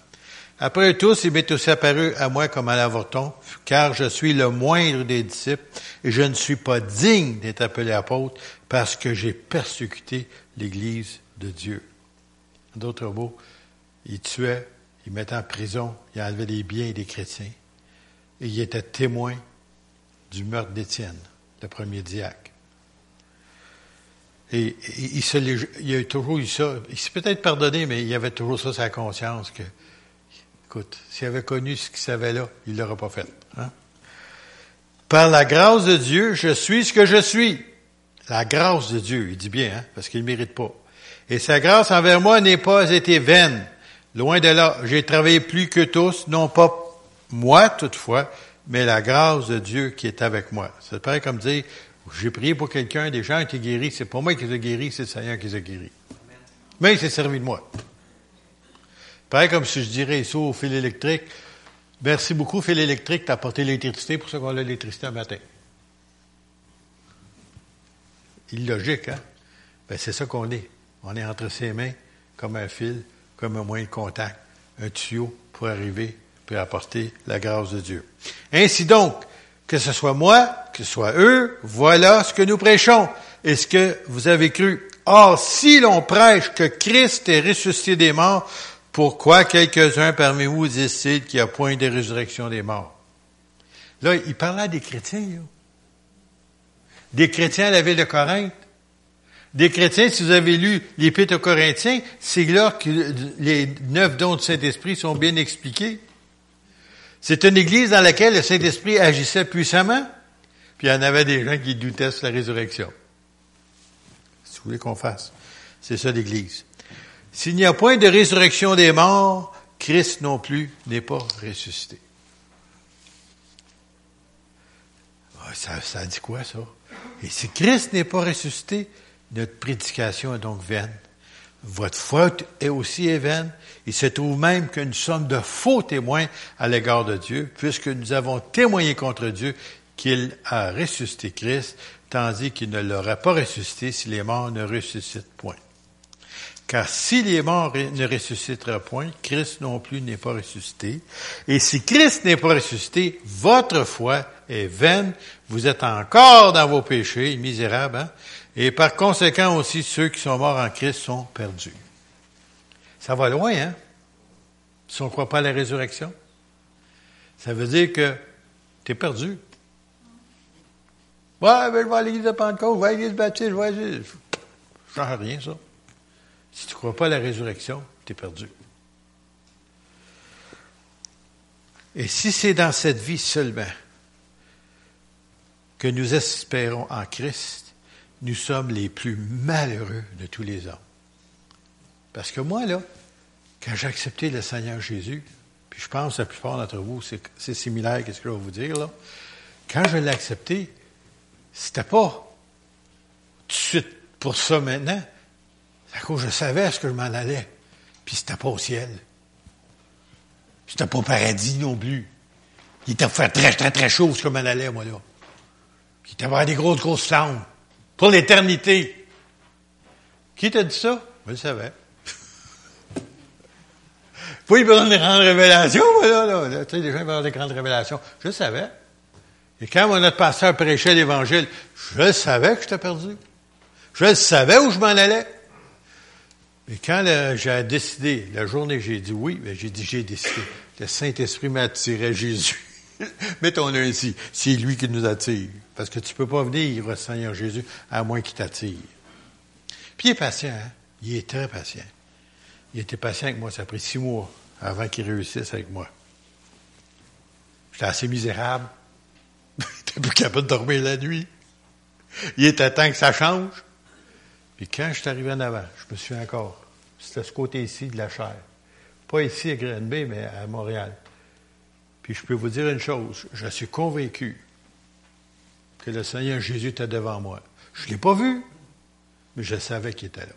Après tous, il m'est aussi apparu à moi comme à l'avorton, car je suis le moindre des disciples, et je ne suis pas digne d'être appelé apôtre, parce que j'ai persécuté l'Église de Dieu. D'autres mots, il tuait, il mettait en prison, il enlevait des biens des chrétiens, et il était témoin du meurtre d'Étienne, le premier diacre. Et, il, se, il a toujours eu ça. Il s'est peut-être pardonné, mais il avait toujours ça sa conscience que, écoute, s'il avait connu ce qu'il savait là, il ne l'aurait pas fait. Hein? Par la grâce de Dieu, je suis ce que je suis. La grâce de Dieu, il dit bien, hein, parce qu'il ne mérite pas. Et sa grâce envers moi n'est pas été vaine. Loin de là, j'ai travaillé plus que tous, non pas moi toutefois, mais la grâce de Dieu qui est avec moi. Ça paraît comme dire, j'ai prié pour quelqu'un, des gens été guéris. C'est pas moi qui les ai guéris, c'est le Seigneur qui les a guéris. Mais il s'est servi de moi. Pareil comme si je dirais ça au fil électrique. Merci beaucoup, fil électrique, t'as apporté l'électricité pour ça qu'on a l'électricité un matin. Illogique, hein? Ben, c'est ça qu'on est. On est entre ses mains, comme un fil, comme un moyen de contact, un tuyau pour arriver, pour apporter la grâce de Dieu. Ainsi donc, que ce soit moi, que ce soit eux, voilà ce que nous prêchons et ce que vous avez cru. Or, si l'on prêche que Christ est ressuscité des morts, pourquoi quelques-uns parmi vous disent-ils qu'il n'y a point de résurrection des morts? Là, il parlait des chrétiens, Des chrétiens à la ville de Corinthe. Des chrétiens, si vous avez lu l'Épître aux Corinthiens, c'est là que les neuf dons du Saint-Esprit sont bien expliqués. C'est une église dans laquelle le Saint-Esprit agissait puissamment, puis il y en avait des gens qui doutaient sur la résurrection. Si vous voulez qu'on fasse, c'est ça l'église. S'il n'y a point de résurrection des morts, Christ non plus n'est pas ressuscité. Ah, ça, ça dit quoi, ça? Et si Christ n'est pas ressuscité, notre prédication est donc vaine. Votre faute est aussi vaine. Il se trouve même que nous sommes de faux témoins à l'égard de Dieu, puisque nous avons témoigné contre Dieu qu'il a ressuscité Christ, tandis qu'il ne l'aurait pas ressuscité si les morts ne ressuscitent point. Car si les morts ne ressusciteraient point, Christ non plus n'est pas ressuscité. Et si Christ n'est pas ressuscité, votre foi est vaine. Vous êtes encore dans vos péchés, misérables. Hein? Et par conséquent aussi, ceux qui sont morts en Christ sont perdus. Ça va loin, hein? Si on ne croit pas à la résurrection. Ça veut dire que tu es perdu. Ouais, ben, je vais à l'église de Pentecôte, je vais à l'église baptiste, je vais à l'église. Rien, ça. Si tu ne crois pas à la résurrection, tu es perdu. Et si c'est dans cette vie seulement que nous espérons en Christ, nous sommes les plus malheureux de tous les hommes. Parce que moi, là, quand j'ai accepté le Seigneur Jésus, puis je pense que la plupart d'entre vous, c'est similaire à ce que je vais vous dire, là. Quand je l'ai accepté, c'était pas tout de suite pour ça maintenant. À cause je savais ce que je m'en allais. Puis c'était pas au ciel. C'était pas au paradis non plus. Il était faire très, très, très chaud ce que je m'en allais, moi, là. Puis était avoir des grosses, grosses flammes. Pour l'éternité. Qui t'a dit ça? Je le savais. Pas besoin de grandes révélations, moi, là, là. Tu sais, les gens veulent des grandes révélations. Je le savais. Et quand notre pasteur prêchait l'Évangile, je savais que j'étais perdu. Je savais où je m'en allais. Mais quand j'ai décidé, la journée j'ai dit oui, j'ai dit j'ai décidé. Le Saint-Esprit m'attirait Jésus. Mettons-le ainsi, c'est lui qui nous attire. Parce que tu ne peux pas venir Seigneur Jésus à moins qu'il t'attire. Puis il est patient, hein? il est très patient. Il était patient avec moi, ça a pris six mois avant qu'il réussisse avec moi. J'étais assez misérable. J'étais plus capable de dormir la nuit. Il était temps que ça change. Puis quand je suis arrivé en avant, je me suis encore, c'était ce côté-ci de la chair. Pas ici à Grenby, mais à Montréal. Puis je peux vous dire une chose, je suis convaincu que le Seigneur Jésus était devant moi. Je ne l'ai pas vu, mais je savais qu'il était là.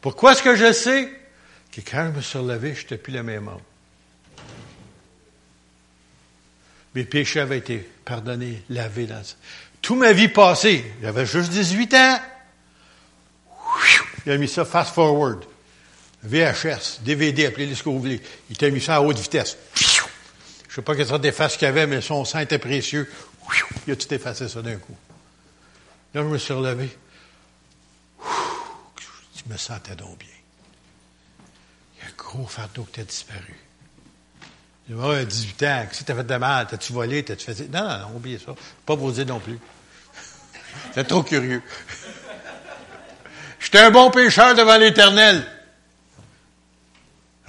Pourquoi est-ce que je sais? Que quand je me suis relevé, je n'étais plus le même homme? Mes péchés avaient été pardonnés, lavés dans. Toute ma vie passée, j'avais juste 18 ans. Il a mis ça fast forward. VHS, DVD, appelez-le ce que vous voulez. Il t'a mis ça à haute vitesse. Je sais pas quelle sorte d'efface qu'il y avait, mais son sang était précieux. Il a tout effacé ça d'un coup. Là, je me suis relevé. Je me sentais donc bien. Il y a un gros fardeau qui t'a disparu. Ouais, 18 ans, si t'as fait de mal, t'as-tu volé, t'as-tu fait... Non, non, non, oubliez ça. Pas vous dire non plus. C'est trop curieux. J'étais un bon pécheur devant l'Éternel.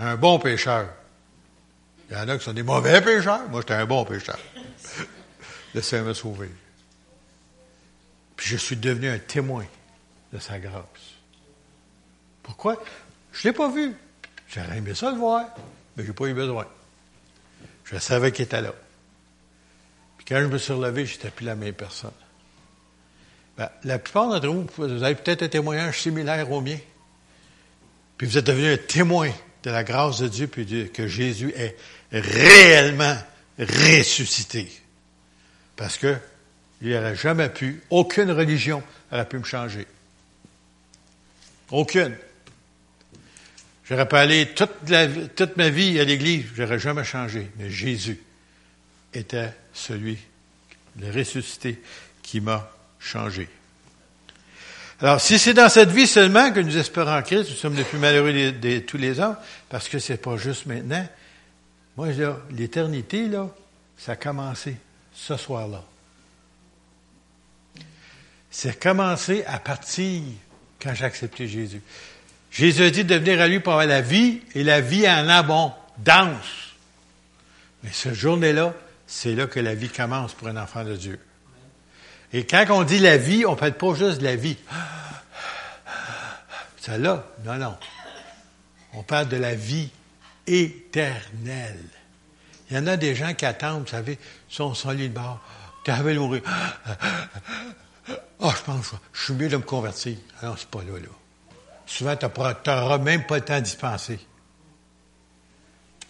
Un bon pécheur. Il y en a qui sont des mauvais pécheurs. Moi, j'étais un bon pécheur. Le Seigneur m'a sauvé. Puis je suis devenu un témoin de sa grâce. Pourquoi? Je ne l'ai pas vu. J'aurais aimé ça le voir, mais je n'ai pas eu besoin. Je savais qu'il était là. Puis quand je me suis relevé, je n'étais plus la même personne. Ben, la plupart d'entre vous, vous avez peut-être un témoignage similaire au mien. Puis vous êtes devenu un témoin de la grâce de Dieu, puis que Jésus est réellement ressuscité. Parce que il n'aurait jamais pu, aucune religion n'aurait pu me changer. Aucune. J'aurais pu aller toute, toute ma vie à l'Église, je n'aurais jamais changé. Mais Jésus était celui, le ressuscité, qui m'a changé. Alors, si c'est dans cette vie seulement que nous espérons en Christ, nous sommes les plus malheureux de, tous les hommes, parce que c'est pas juste maintenant. Moi, l'éternité, là, ça a commencé ce soir-là. C'est commencé à partir quand j'ai accepté Jésus. Jésus a dit de venir à lui pour avoir la vie et la vie en abondance. Mais cette journée-là, c'est là que la vie commence pour un enfant de Dieu. Et quand on dit la vie, on ne parle pas juste de la vie. Celle-là, non, non. On parle de la vie éternelle. Il y en a des gens qui attendent, vous savez, sont son lit de bord. Tu avais mourir. Ah, je pense, je suis mieux de me convertir. Ah non, c'est pas là, là. Souvent, tu n'auras même pas le temps d'y penser.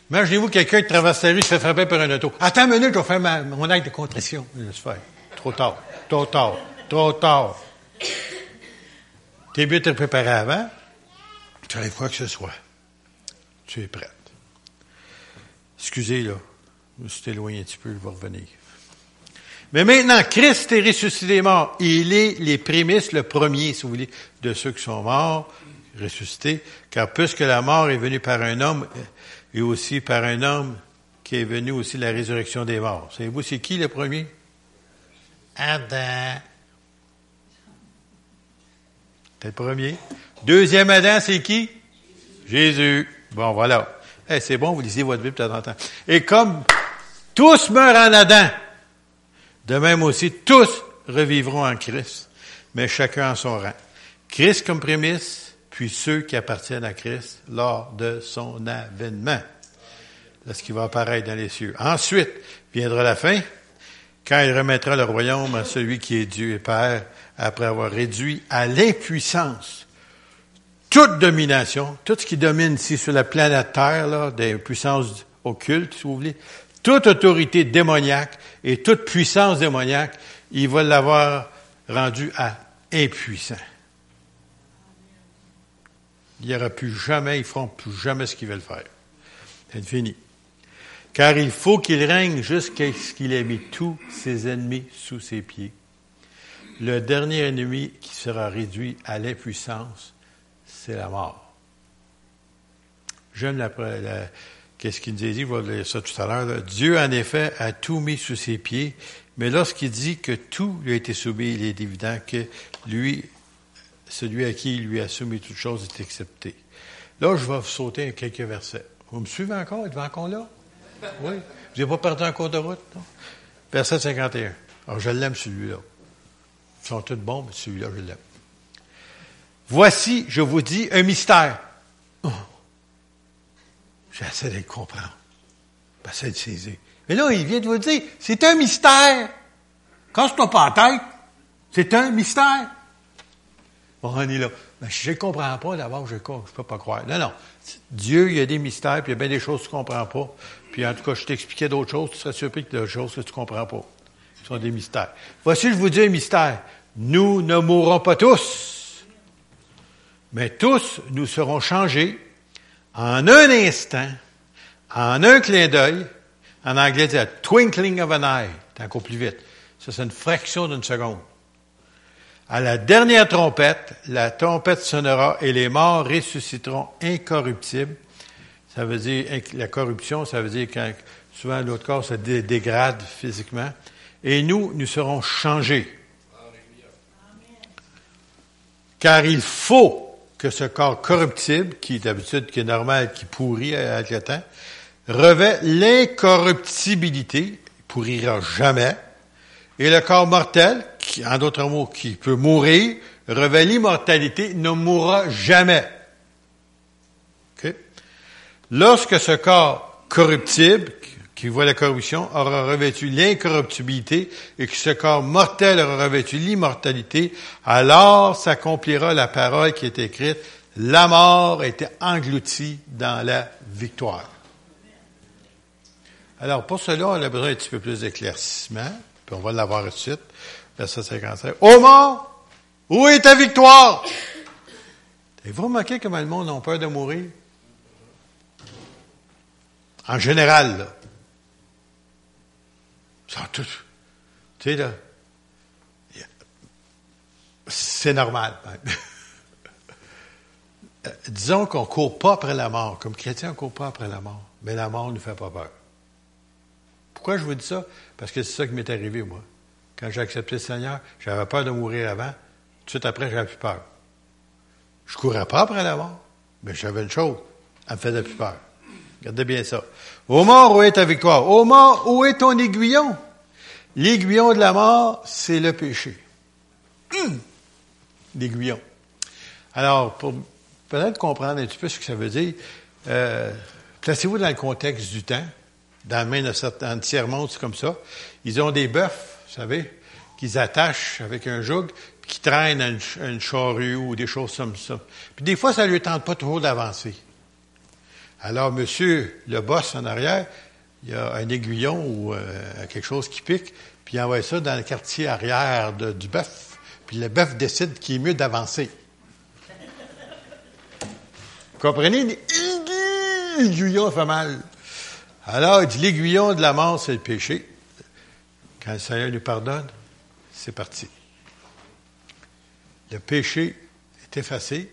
Imaginez-vous quelqu'un qui traverse la rue, se fait frapper par un auto. Attends une minute, je vais faire mon acte de contrition. Je faire. Trop tard, trop tard, trop tard. T'es mieux de te avant. Quoi que ce soit. Tu es prête. Excusez, là. Je me suis éloigné un petit peu, je vais revenir. Mais maintenant, Christ est ressuscité mort. Il est les prémices, le premier, si vous voulez, de ceux qui sont morts ressuscité, car puisque la mort est venue par un homme, et aussi par un homme qui est venu aussi la résurrection des morts. Savez-vous, c'est qui le premier? Adam. C'est le premier. Deuxième Adam, c'est qui? Jésus. Bon, voilà. Eh, c'est bon, vous lisez votre Bible de temps en temps. Et comme tous meurent en Adam, de même aussi tous revivront en Christ, mais chacun en son rang. Christ comme prémisse, puis ceux qui appartiennent à Christ lors de son avènement. Lorsqu'il va apparaître dans les cieux. Ensuite viendra la fin, quand il remettra le royaume à celui qui est Dieu et Père, après avoir réduit à l'impuissance toute domination, tout ce qui domine ici sur la planète Terre, là, des puissances occultes, si vous voulez, toute autorité démoniaque et toute puissance démoniaque, il va l'avoir rendu à impuissant. Il n'y aura plus jamais, ils feront plus jamais ce qu'ils veulent faire. C'est fini. Car il faut qu'il règne jusqu'à ce qu'il ait mis tous ses ennemis sous ses pieds. Le dernier ennemi qui sera réduit à l'impuissance, c'est la mort. J'aime la, qu'est-ce qu'il dit, je vais lire ça tout à l'heure. Dieu, en effet, a tout mis sous ses pieds, mais lorsqu'il dit que tout lui a été soumis, il est évident que lui, celui à qui il lui a soumis toutes choses est accepté. Là, je vais sauter quelques versets. Vous me suivez encore? Êtes-vous encore là? Oui. Vous n'avez pas perdu un cours de route? Non? Verset 51. Alors, je l'aime celui-là. Ils sont tous bons, mais celui-là, je l'aime. Voici, je vous dis, un mystère. Oh. J'essaie de le comprendre. J'essaie de saisir. Mais là, il vient de vous dire, c'est un mystère. Quand toi pas en tête. C'est un mystère. Bon, on est là. Mais si je ne comprends pas, d'abord, je ne peux pas croire. Non, non. Dieu, il y a des mystères, puis il y a bien des choses que tu ne comprends pas. Puis en tout cas, je t'expliquais d'autres choses, tu serais surpris que d'autres choses que tu ne comprends pas. Ce sont des mystères. Voici, je vous dis un mystère. Nous ne mourrons pas tous. Mais tous, nous serons changés en un instant, en un clin d'œil. En anglais, c'est twinkling of an eye. C'est encore plus vite. Ça, c'est une fraction d'une seconde. À la dernière trompette, la trompette sonnera et les morts ressusciteront incorruptibles. Ça veut dire, la corruption, ça veut dire quand souvent l'autre corps se dégrade physiquement. Et nous, nous serons changés. Car il faut que ce corps corruptible, qui d'habitude, qui est normal, qui pourrit avec le temps, revêt l'incorruptibilité, il pourrira jamais, et le corps mortel, qui, en d'autres mots, qui peut mourir, revêt l'immortalité, ne mourra jamais. Lorsque ce corps corruptible, qui voit la corruption, aura revêtu l'incorruptibilité et que ce corps mortel aura revêtu l'immortalité, alors s'accomplira la parole qui est écrite, la mort était engloutie dans la victoire. Alors, pour cela, on a besoin d'un petit peu plus d'éclaircissement on va l'avoir tout de suite. Verset 55. Ô mort, où est ta victoire? Avez-vous remarqué comment le monde a peur de mourir? En général, là. Tu sais, là. C'est normal, euh, Disons qu'on ne court pas après la mort. Comme chrétien, on ne court pas après la mort. Mais la mort ne nous fait pas peur. Pourquoi je vous dis ça? Parce que c'est ça qui m'est arrivé, moi. Quand j'ai accepté le Seigneur, j'avais peur de mourir avant. Tout de suite après, j'avais plus peur. Je courais pas après la mort, mais j'avais une chose. Elle me faisait plus peur. Regardez bien ça. Ô mort, où est ta victoire? Ô mort, où est ton aiguillon? L'aiguillon de la mort, c'est le péché. Hum! L'aiguillon. Alors, pour peut-être comprendre un petit peu ce que ça veut dire, euh, placez-vous dans le contexte du temps dans la main de certains tiers-monde, c'est comme ça. Ils ont des bœufs, vous savez, qu'ils attachent avec un joug, puis qui traînent à une, charrue ou des choses comme ça. Puis des fois, ça ne lui tente pas trop d'avancer. Alors, monsieur le boss en arrière, il y a un aiguillon ou euh, quelque chose qui pique, puis il envoie ça dans le quartier arrière du bœuf. Puis le bœuf décide qu'il est mieux d'avancer. Vous comprenez? L'aiguillon fait mal. Alors, il dit, l'aiguillon de la mort, c'est le péché. Quand le Seigneur nous pardonne, c'est parti. Le péché est effacé.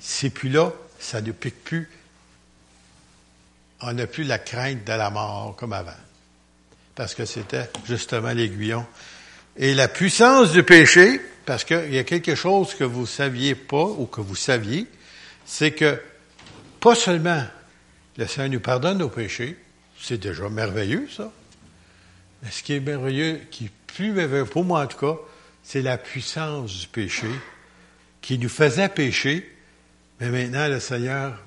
C'est plus là, ça ne pique plus. On n'a plus la crainte de la mort comme avant. Parce que c'était justement l'aiguillon. Et la puissance du péché, parce qu'il y a quelque chose que vous ne saviez pas ou que vous saviez, c'est que pas seulement le Seigneur nous pardonne nos péchés, c'est déjà merveilleux, ça. Mais ce qui est merveilleux, qui est plus merveilleux pour moi en tout cas, c'est la puissance du péché qui nous faisait pécher, Mais maintenant, le Seigneur,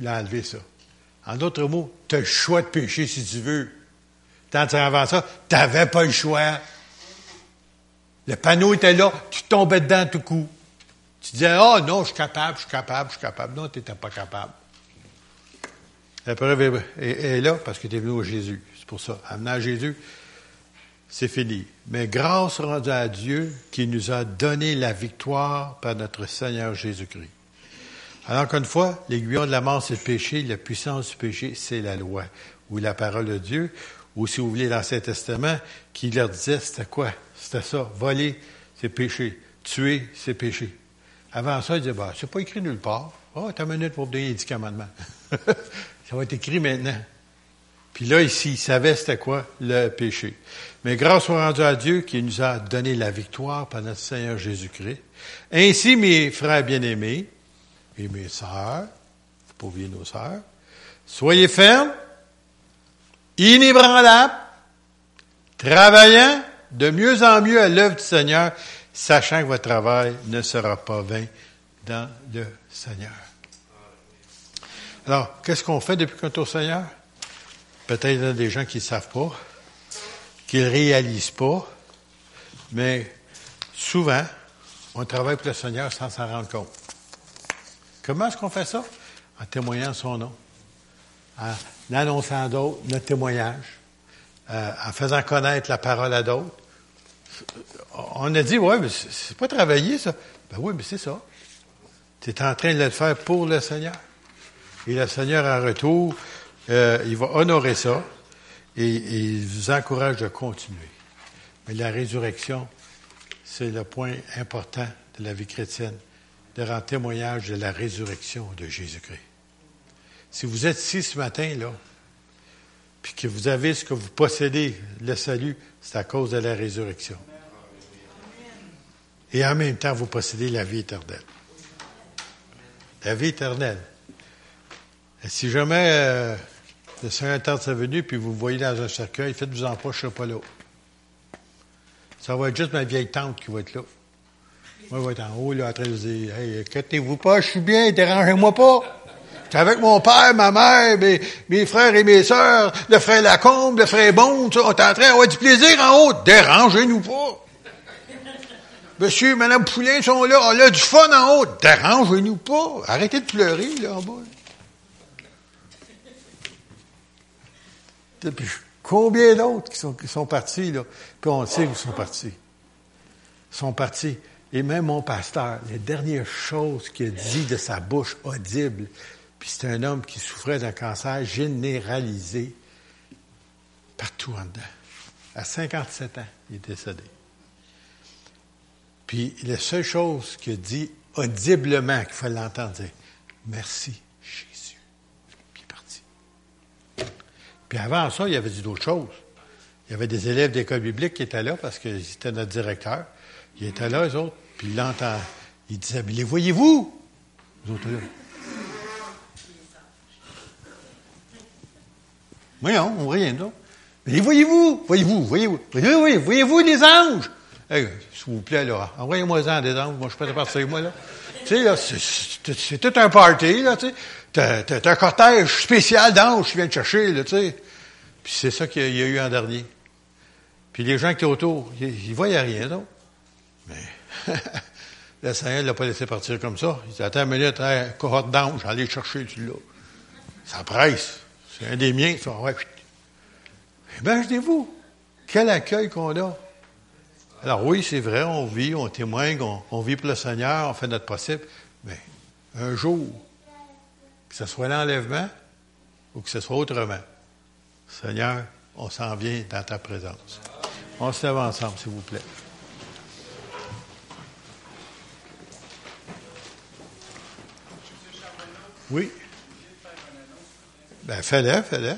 il a enlevé ça. En d'autres mots, tu as le choix de pécher si tu veux. Tant avant ça, tu n'avais pas le choix. Le panneau était là, tu tombais dedans tout coup. Tu disais, oh non, je suis capable, je suis capable, je suis capable. Non, tu n'étais pas capable. La preuve est, là parce que tu es venu au Jésus. C'est pour ça. Amenant à Jésus, c'est fini. Mais grâce rendue à Dieu qui nous a donné la victoire par notre Seigneur Jésus-Christ. Alors qu'une fois, l'aiguillon de la mort, c'est le péché, la puissance du péché, c'est la loi, ou la parole de Dieu, ou si vous voulez l'Ancien Testament, qui leur disait, c'était quoi? C'était ça. Voler, c'est péché. Tuer, c'est péché. Avant ça, ils disaient, bah, c'est pas écrit nulle part. Oh, t'as une minute pour donner les dix commandements. ça va être écrit maintenant. Puis là, ici, ils savaient c'était quoi le péché. Mais grâce soit rendue à Dieu qui nous a donné la victoire par notre Seigneur Jésus-Christ. Ainsi, mes frères bien-aimés, et mes sœurs, pas oublier nos sœurs, soyez fermes, inébranlables, travaillant de mieux en mieux à l'œuvre du Seigneur, sachant que votre travail ne sera pas vain dans le Seigneur. Alors, qu'est-ce qu'on fait depuis qu'on est au Seigneur? Peut-être qu'il y a des gens qui ne savent pas, qui ne réalisent pas, mais souvent, on travaille pour le Seigneur sans s'en rendre compte. Comment est-ce qu'on fait ça? En témoignant son nom, en annonçant d'autres notre témoignage, euh, en faisant connaître la parole à d'autres. On a dit, ouais, mais c'est pas travailler, ça. Ben oui, mais c'est ça. Tu en train de le faire pour le Seigneur. Et le Seigneur, en retour, euh, il va honorer ça et il vous encourage de continuer. Mais la résurrection, c'est le point important de la vie chrétienne de rendre témoignage de la résurrection de Jésus-Christ. Si vous êtes ici ce matin, là, puis que vous avez ce que vous possédez, le salut, c'est à cause de la résurrection. Et en même temps, vous possédez la vie éternelle. La vie éternelle. Si jamais euh, le Seigneur tarde sa venue, puis vous voyez dans un cercueil, faites-vous-en pas, je ne pas là. Ça va être juste ma vieille tante qui va être là. Moi, je vais être en haut, là, en train de dire, hey, inquiétez-vous pas, je suis bien, dérangez-moi pas. J'étais avec mon père, ma mère, mes, mes frères et mes sœurs, le frère Lacombe, le frère Bon, on est en train d'avoir du plaisir en haut, dérangez-nous pas. Monsieur Madame Poulain sont là, on a du fun en haut, dérangez-nous pas. Arrêtez de pleurer, là, en bas. Puis, combien d'autres qui sont, qui sont partis, là? Puis on sait où ils sont partis. Ils sont partis. Et même mon pasteur, les dernières choses qu'il a dit de sa bouche audible, puis c'est un homme qui souffrait d'un cancer généralisé partout en dedans. À 57 ans, il est décédé. Puis la seule chose qu'il a dit audiblement, qu'il fallait l'entendre, dire Merci, Jésus. Puis il est parti. Puis avant ça, il avait dit d'autres choses. Il y avait des élèves d'école biblique qui étaient là parce qu'ils étaient notre directeur. Il était là, eux autres. Puis il l'entend. Il disait, mais les voyez-vous? Vous autres là. Voyons, on rien, non? Mais les voyez-vous? Voyez-vous? Voyez-vous? Oui, voyez-vous les anges? Hey, S'il vous plaît, là, envoyez-moi-en des anges. Moi, je suis pas partir, moi, là. Tu sais, là, c'est tout un party, là, tu sais. T'as un cortège spécial d'anges qui vient te chercher, là, tu sais. Puis c'est ça qu'il y, a eu en dernier. Puis les gens qui étaient autour, ils, ne voyaient rien, non? Mais le Seigneur ne l'a pas laissé partir comme ça. Il dit, attends une minute, hein, cohorte d'anges, allez chercher celui-là. Ça presse. C'est un des miens. Ça, ouais. Imaginez-vous, quel accueil qu'on a. Alors oui, c'est vrai, on vit, on témoigne, on, vit pour le Seigneur, on fait notre possible, mais un jour, que ce soit l'enlèvement ou que ce soit autrement, Seigneur, on s'en vient dans ta présence. On se lève ensemble, s'il vous plaît. Oui. Ben, fais-le, fais-le.